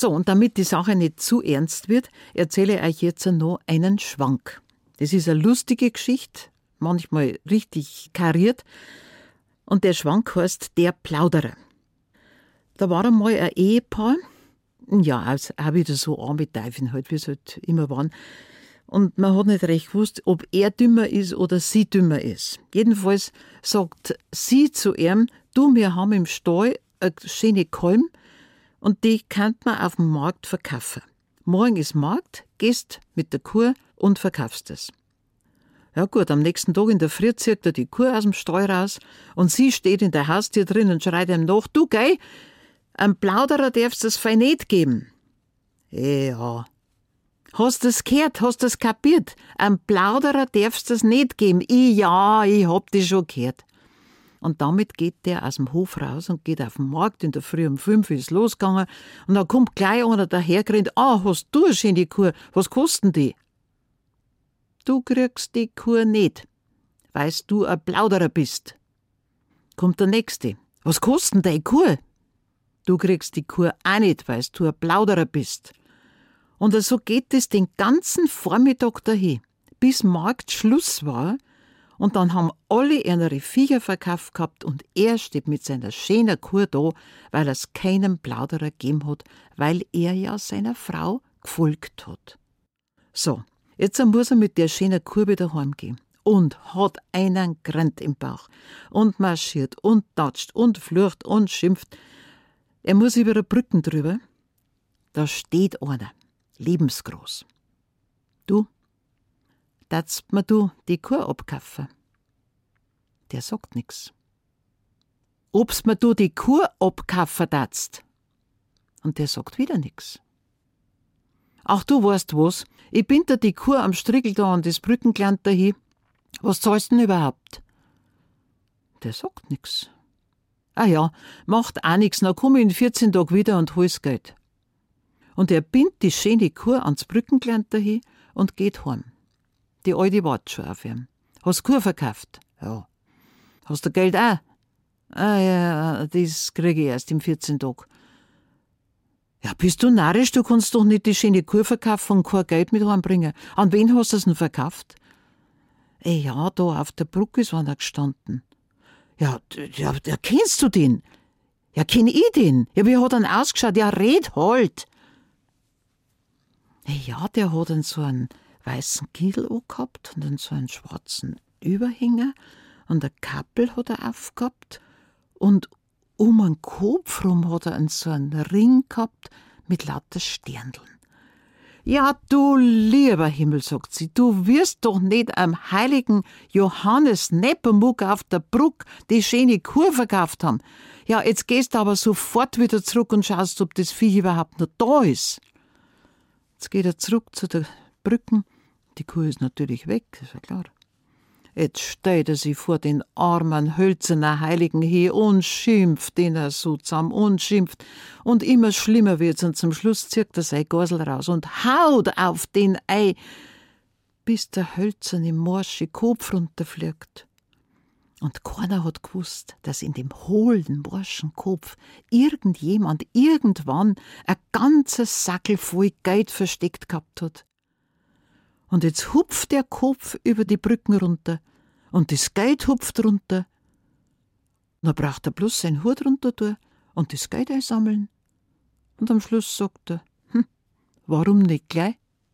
So, und damit die Sache nicht zu ernst wird, erzähle ich euch jetzt noch einen Schwank. Das ist eine lustige Geschichte, manchmal richtig kariert. Und der Schwank heißt Der Plauderer. Da war einmal ein Ehepaar, ja, auch wieder so arme Teufel halt, wie es halt immer waren. Und man hat nicht recht gewusst, ob er dümmer ist oder sie dümmer ist. Jedenfalls sagt sie zu ihm, du, wir haben im Stall eine schöne Kalm und die kann man auf dem Markt verkaufen. Morgen ist Markt, gehst mit der Kuh und verkaufst es. Ja gut, am nächsten Tag in der Früh zieht er die Kuh aus dem Stall raus und sie steht in der Haustür drin und schreit ihm nach, du geh, einem Plauderer darfst das fein nicht geben. Ja. Hast du das gehört? Hast du das kapiert? Einem Plauderer darfst das nicht geben. Ich, ja, ich hab das schon gehört. Und damit geht der aus dem Hof raus und geht auf den Markt. In der Früh um fünf ist losgegangen. Und dann kommt gleich einer dahergerannt. Ah, hast du eine schöne Kuh? Was kosten die? Du kriegst die Kuh nicht, weil du ein Plauderer bist. Kommt der Nächste. Was kosten die Kuh? Du kriegst die Kuh auch nicht, weil du ein Plauderer bist. Und so geht es den ganzen Vormittag dahin, bis Marktschluss war und dann haben alle ihre Viecher verkauft gehabt und er steht mit seiner schönen Kuh da, weil es keinen Plauderer gegeben hat, weil er ja seiner Frau gefolgt hat. So, jetzt muss er mit der schönen Kuh wieder heimgehen und hat einen Grant im Bauch und marschiert und tatscht und flucht und schimpft. Er muss über eine Brücken drüber. Da steht einer, lebensgroß. Du, datst mir du die Kuh abkaufen? Der sagt nix. Obst mir du die Kuh abkaufen datst? Und der sagt wieder nix. Ach, du weißt was, ich bin da die Kuh am Striegel da an das Brückengeland dahin. Was zahlst denn überhaupt? Der sagt nix. Ah ja, macht auch nix, dann komm ich in 14 Tagen wieder und hol's Geld. Und er bindt die schöne Kuh ans Brückengeland dahin und geht heim. Die alte wartet schon auf ihn. Hast Kuh verkauft? Ja. Hast du Geld auch? Ah ja, das kriege ich erst im 14 Tag. Ja, bist du narrisch? Du kannst doch nicht die schöne Kuh verkaufen und kein Geld mit heimbringen. An wen hast du es denn verkauft? Ey, ja, da auf der Brücke ist einer gestanden. Ja, ja, ja, kennst du den? Ja, kenn ich den? Ja, wie hat er ausgeschaut? Ja, red halt! Ey, ja, der hat dann so einen weißen Kittel gehabt und dann so einen schwarzen Überhänger und eine Kappel hat er aufgehabt und um den Kopf rum hat er einen so einen Ring gehabt mit lauter Sterndeln. Ja, du lieber Himmel, sagt sie, du wirst doch nicht am heiligen Johannes Nepomuk auf der Bruck die schöne Kur verkauft haben. Ja, jetzt gehst du aber sofort wieder zurück und schaust, ob das Viech überhaupt noch da ist. Jetzt geht er zurück zu der Brücken. Die Kuh ist natürlich weg, ist ja klar. Jetzt steht er sich vor den armen, hölzernen Heiligen hier und schimpft er so zusammen und schimpft. Und immer schlimmer wird's und zum Schluss zieht er sein Gorsel raus und haut auf den Ei, bis der hölzerne, morsche Kopf runterfliegt. Und keiner hat gewusst, dass in dem hohlen, morschen Kopf irgendjemand irgendwann ein ganzes Sackel voll Geld versteckt gehabt hat. Und jetzt hupft der Kopf über die Brücken runter und das Geld hupft runter. Dann braucht er bloß sein Hut runter tun und das Geld einsammeln. Und am Schluss sagt er, hm, warum nicht gleich?